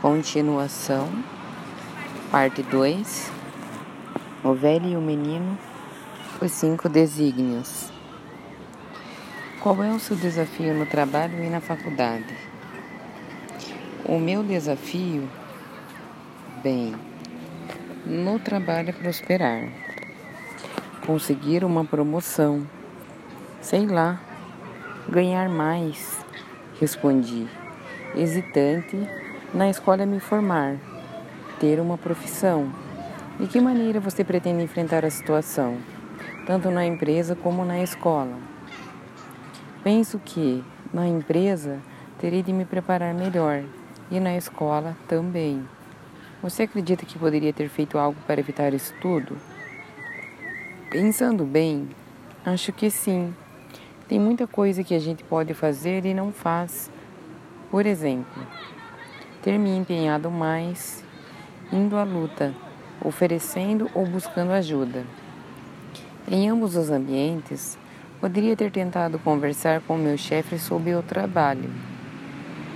Continuação, parte 2. O velho e o menino, os cinco desígnios. Qual é o seu desafio no trabalho e na faculdade? O meu desafio, bem, no trabalho é prosperar, conseguir uma promoção, sei lá, ganhar mais, respondi, hesitante na escola me formar, ter uma profissão. De que maneira você pretende enfrentar a situação, tanto na empresa como na escola? Penso que na empresa terei de me preparar melhor e na escola também. Você acredita que poderia ter feito algo para evitar isso tudo? Pensando bem, acho que sim. Tem muita coisa que a gente pode fazer e não faz. Por exemplo, ter me empenhado mais, indo à luta, oferecendo ou buscando ajuda. Em ambos os ambientes, poderia ter tentado conversar com meu chefe sobre o trabalho.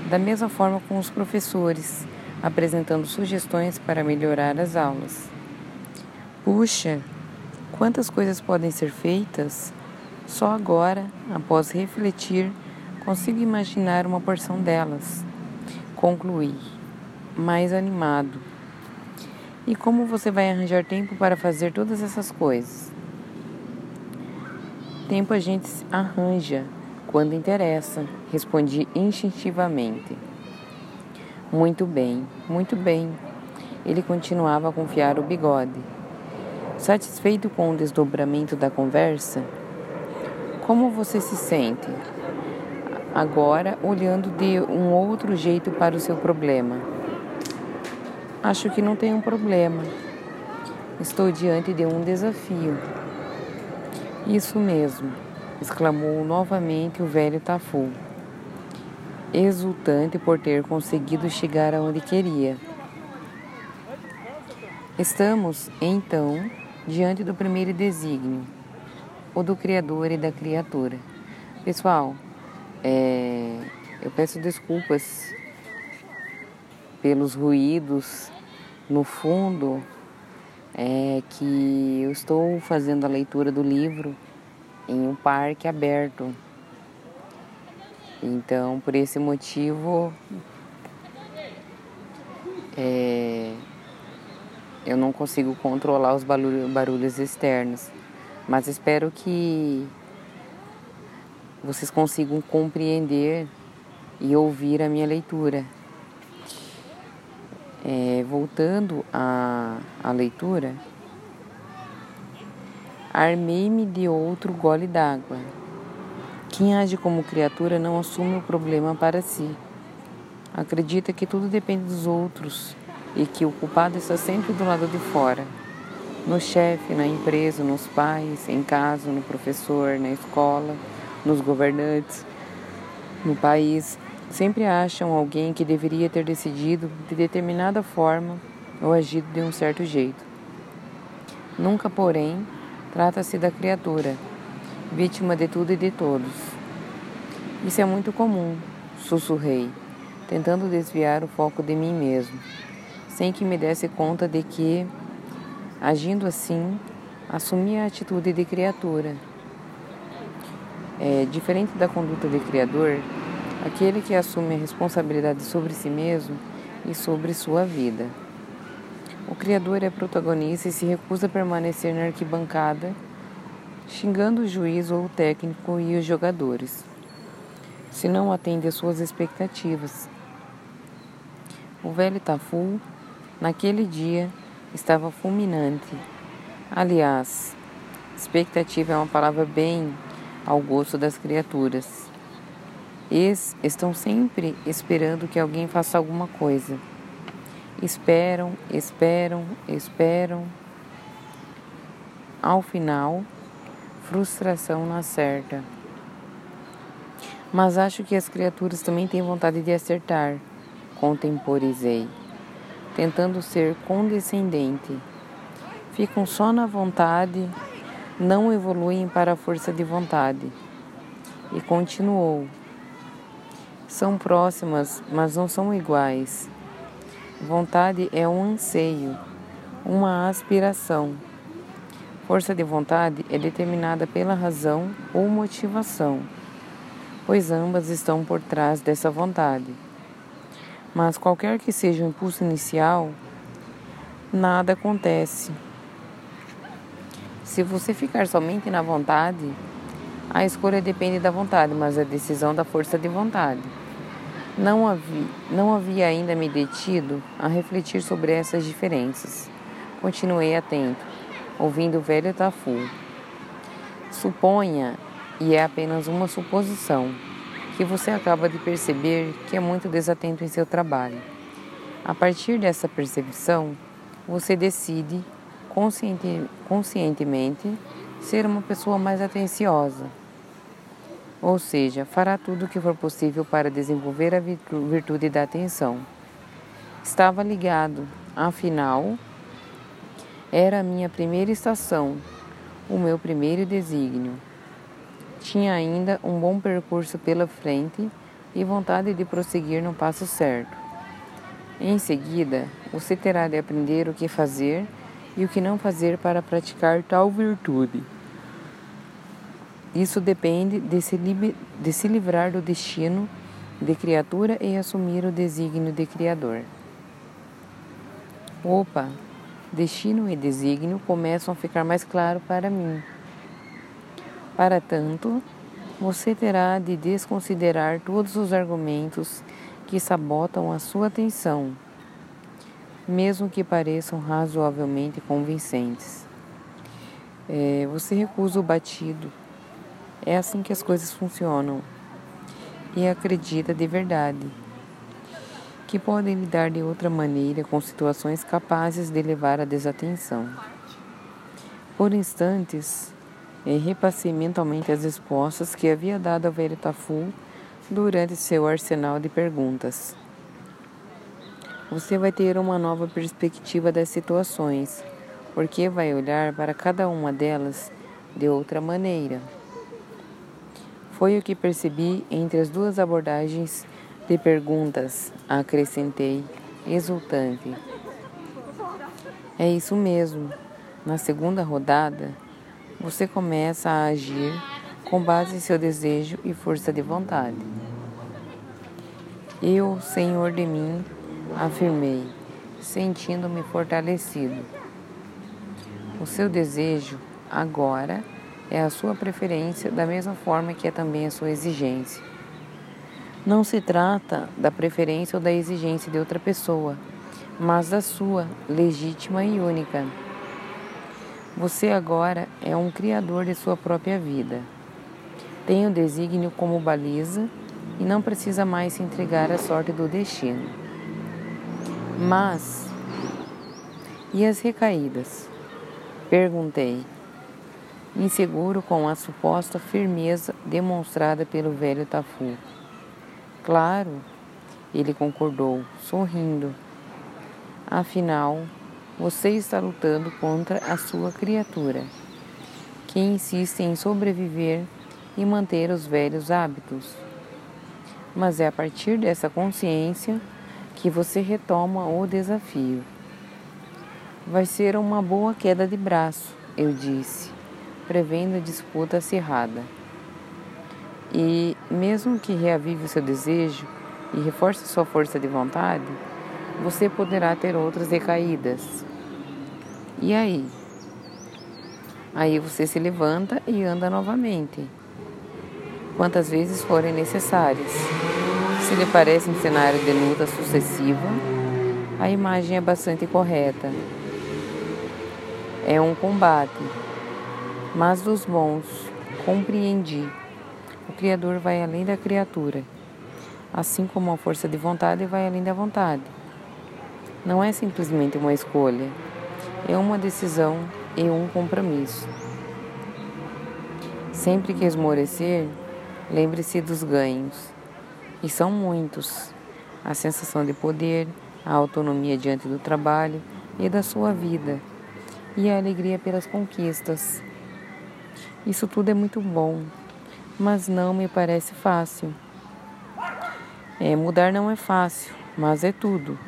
Da mesma forma com os professores, apresentando sugestões para melhorar as aulas. Puxa, quantas coisas podem ser feitas? Só agora, após refletir, consigo imaginar uma porção delas. Concluí, mais animado. E como você vai arranjar tempo para fazer todas essas coisas? Tempo a gente arranja quando interessa, respondi instintivamente. Muito bem, muito bem. Ele continuava a confiar o bigode. Satisfeito com o desdobramento da conversa, como você se sente? Agora olhando de um outro jeito para o seu problema. Acho que não tem um problema. Estou diante de um desafio. Isso mesmo, exclamou novamente o velho Tafu, exultante por ter conseguido chegar aonde queria. Estamos, então, diante do primeiro desígnio, o do Criador e da criatura. Pessoal, é, eu peço desculpas pelos ruídos no fundo, é que eu estou fazendo a leitura do livro em um parque aberto. Então, por esse motivo, é, eu não consigo controlar os barulhos externos. Mas espero que vocês consigam compreender e ouvir a minha leitura. É, voltando à, à leitura, armei-me de outro gole d'água. Quem age como criatura não assume o problema para si. Acredita que tudo depende dos outros e que o culpado está sempre do lado de fora. No chefe, na empresa, nos pais, em casa, no professor, na escola nos governantes, no país, sempre acham alguém que deveria ter decidido de determinada forma ou agido de um certo jeito. Nunca, porém, trata-se da criatura, vítima de tudo e de todos. Isso é muito comum, sussurrei, tentando desviar o foco de mim mesmo, sem que me desse conta de que, agindo assim, assumia a atitude de criatura é, diferente da conduta de criador, aquele que assume a responsabilidade sobre si mesmo e sobre sua vida. O criador é protagonista e se recusa a permanecer na arquibancada, xingando o juiz ou o técnico e os jogadores, se não atende às suas expectativas. O velho Tafu, naquele dia, estava fulminante. Aliás, expectativa é uma palavra bem ao gosto das criaturas. Eles estão sempre esperando que alguém faça alguma coisa. Esperam, esperam, esperam. Ao final, frustração não acerta. Mas acho que as criaturas também têm vontade de acertar, contemporizei, tentando ser condescendente. Ficam só na vontade não evoluem para a força de vontade. E continuou: São próximas, mas não são iguais. Vontade é um anseio, uma aspiração. Força de vontade é determinada pela razão ou motivação, pois ambas estão por trás dessa vontade. Mas qualquer que seja o impulso inicial, nada acontece. Se você ficar somente na vontade, a escolha depende da vontade, mas a decisão da força de vontade. Não havia, não havia ainda me detido a refletir sobre essas diferenças. Continuei atento, ouvindo o velho Tafu. Suponha, e é apenas uma suposição, que você acaba de perceber que é muito desatento em seu trabalho. A partir dessa percepção, você decide consciente, conscientemente ser uma pessoa mais atenciosa ou seja, fará tudo o que for possível para desenvolver a virtude da atenção. Estava ligado, afinal, era a minha primeira estação, o meu primeiro desígnio. Tinha ainda um bom percurso pela frente e vontade de prosseguir no passo certo. Em seguida, você terá de aprender o que fazer e o que não fazer para praticar tal virtude. Isso depende de se, de se livrar do destino de criatura e assumir o desígnio de Criador. Opa, destino e desígnio começam a ficar mais claro para mim. Para tanto, você terá de desconsiderar todos os argumentos que sabotam a sua atenção, mesmo que pareçam razoavelmente convincentes. É, você recusa o batido é assim que as coisas funcionam. E acredita de verdade que podem lidar de outra maneira com situações capazes de levar à desatenção. Por instantes, repassei mentalmente as respostas que havia dado ao velho Tafu durante seu arsenal de perguntas. Você vai ter uma nova perspectiva das situações, porque vai olhar para cada uma delas de outra maneira. Foi o que percebi entre as duas abordagens de perguntas, acrescentei, exultante. É isso mesmo. Na segunda rodada, você começa a agir com base em seu desejo e força de vontade. Eu, Senhor de mim, afirmei, sentindo-me fortalecido. O seu desejo agora é a sua preferência, da mesma forma que é também a sua exigência. Não se trata da preferência ou da exigência de outra pessoa, mas da sua, legítima e única. Você agora é um criador de sua própria vida. Tem o desígnio como baliza e não precisa mais se entregar à sorte do destino. Mas, e as recaídas? Perguntei inseguro com a suposta firmeza demonstrada pelo velho Tafu. Claro, ele concordou, sorrindo. Afinal, você está lutando contra a sua criatura, que insiste em sobreviver e manter os velhos hábitos. Mas é a partir dessa consciência que você retoma o desafio. Vai ser uma boa queda de braço, eu disse prevendo a disputa acirrada. E, mesmo que reavive o seu desejo e reforce sua força de vontade, você poderá ter outras recaídas. E aí? Aí você se levanta e anda novamente, quantas vezes forem necessárias. Se lhe parece um cenário de luta sucessiva, a imagem é bastante correta. É um combate mas dos bons compreendi. O Criador vai além da criatura, assim como a força de vontade vai além da vontade. Não é simplesmente uma escolha, é uma decisão e um compromisso. Sempre que esmorecer, lembre-se dos ganhos, e são muitos: a sensação de poder, a autonomia diante do trabalho e da sua vida, e a alegria pelas conquistas. Isso tudo é muito bom, mas não me parece fácil. É, mudar não é fácil, mas é tudo.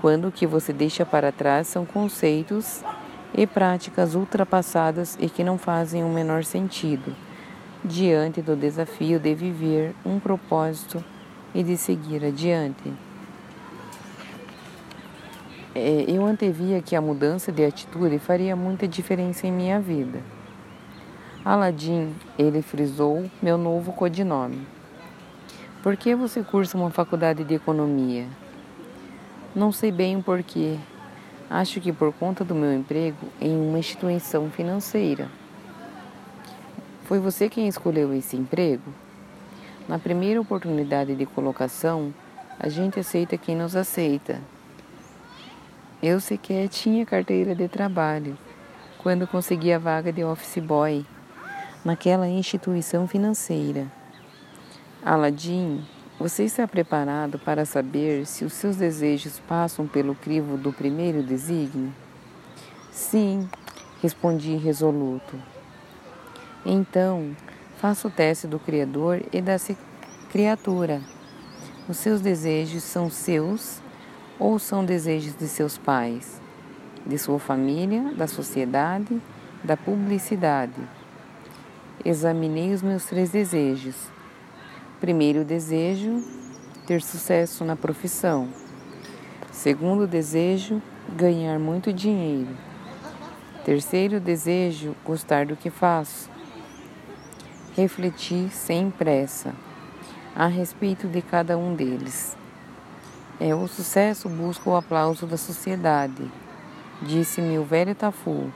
quando o que você deixa para trás são conceitos e práticas ultrapassadas e que não fazem o menor sentido diante do desafio de viver um propósito e de seguir adiante. É, eu antevia que a mudança de atitude faria muita diferença em minha vida. Aladim, ele frisou meu novo codinome. Por que você cursa uma faculdade de economia? Não sei bem o porquê. Acho que por conta do meu emprego em uma instituição financeira. Foi você quem escolheu esse emprego? Na primeira oportunidade de colocação, a gente aceita quem nos aceita. Eu sequer tinha carteira de trabalho quando consegui a vaga de office boy naquela instituição financeira. Aladim, você está preparado para saber se os seus desejos passam pelo crivo do primeiro desígnio? Sim, respondi resoluto. Então, faça o teste do Criador e da criatura. Os seus desejos são seus ou são desejos de seus pais, de sua família, da sociedade, da publicidade? Examinei os meus três desejos. Primeiro desejo, ter sucesso na profissão. Segundo desejo, ganhar muito dinheiro. Terceiro desejo, gostar do que faço refleti sem pressa a respeito de cada um deles. É, o sucesso busca o aplauso da sociedade, disse-me o velho Tafu.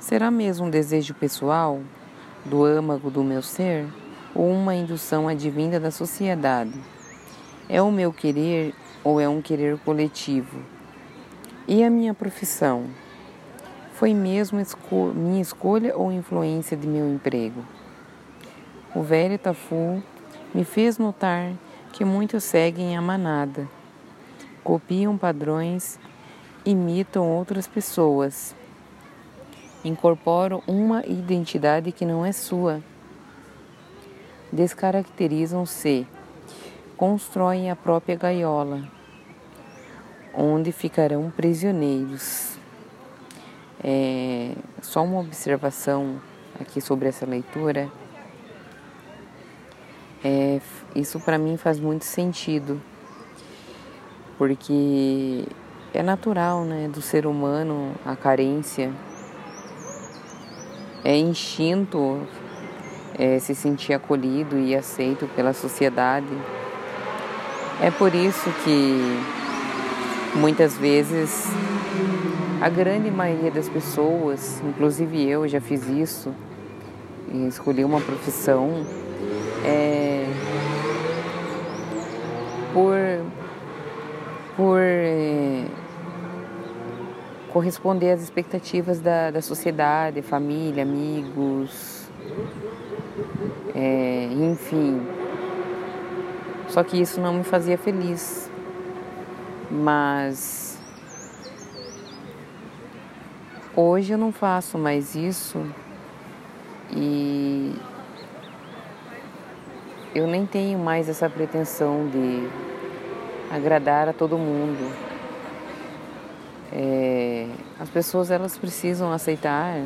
Será mesmo um desejo pessoal, do âmago do meu ser, ou uma indução advinda da sociedade? É o meu querer ou é um querer coletivo? E a minha profissão? Foi mesmo esco minha escolha ou influência de meu emprego? O velho Tafu me fez notar que muitos seguem a manada, copiam padrões, imitam outras pessoas, incorporam uma identidade que não é sua, descaracterizam-se, constroem a própria gaiola, onde ficarão prisioneiros. É, só uma observação aqui sobre essa leitura é, isso para mim faz muito sentido, porque é natural, né, do ser humano a carência, é instinto é, se sentir acolhido e aceito pela sociedade. É por isso que muitas vezes a grande maioria das pessoas, inclusive eu já fiz isso, escolhi uma profissão é, por, por é, corresponder às expectativas da, da sociedade, família, amigos, é, enfim. Só que isso não me fazia feliz. Mas hoje eu não faço mais isso e eu nem tenho mais essa pretensão de agradar a todo mundo. É, as pessoas elas precisam aceitar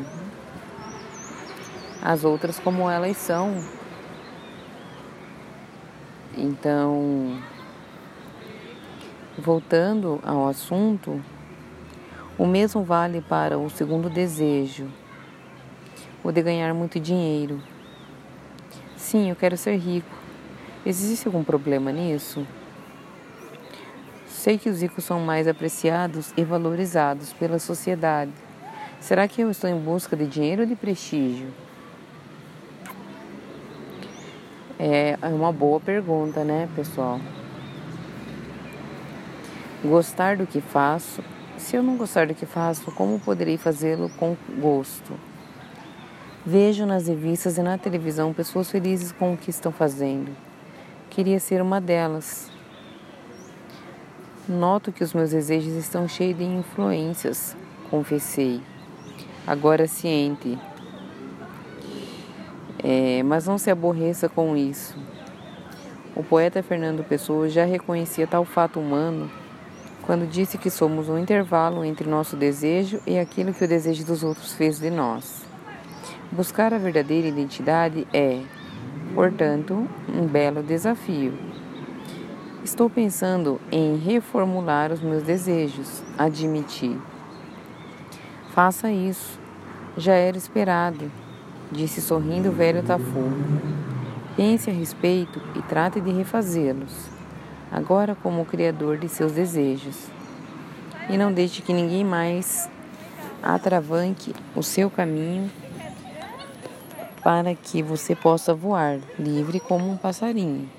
as outras como elas são. Então, voltando ao assunto, o mesmo vale para o segundo desejo, o de ganhar muito dinheiro. Sim, eu quero ser rico. Existe algum problema nisso? Sei que os ricos são mais apreciados e valorizados pela sociedade. Será que eu estou em busca de dinheiro ou de prestígio? É, é uma boa pergunta, né, pessoal? Gostar do que faço. Se eu não gostar do que faço, como poderei fazê-lo com gosto? Vejo nas revistas e na televisão pessoas felizes com o que estão fazendo. Queria ser uma delas. Noto que os meus desejos estão cheios de influências, confessei, agora ciente. É, mas não se aborreça com isso. O poeta Fernando Pessoa já reconhecia tal fato humano quando disse que somos um intervalo entre nosso desejo e aquilo que o desejo dos outros fez de nós. Buscar a verdadeira identidade é, portanto, um belo desafio. Estou pensando em reformular os meus desejos, admiti. Faça isso. Já era esperado, disse sorrindo o velho Tafu. Pense a respeito e trate de refazê-los agora como criador de seus desejos. E não deixe que ninguém mais atravanque o seu caminho para que você possa voar livre como um passarinho.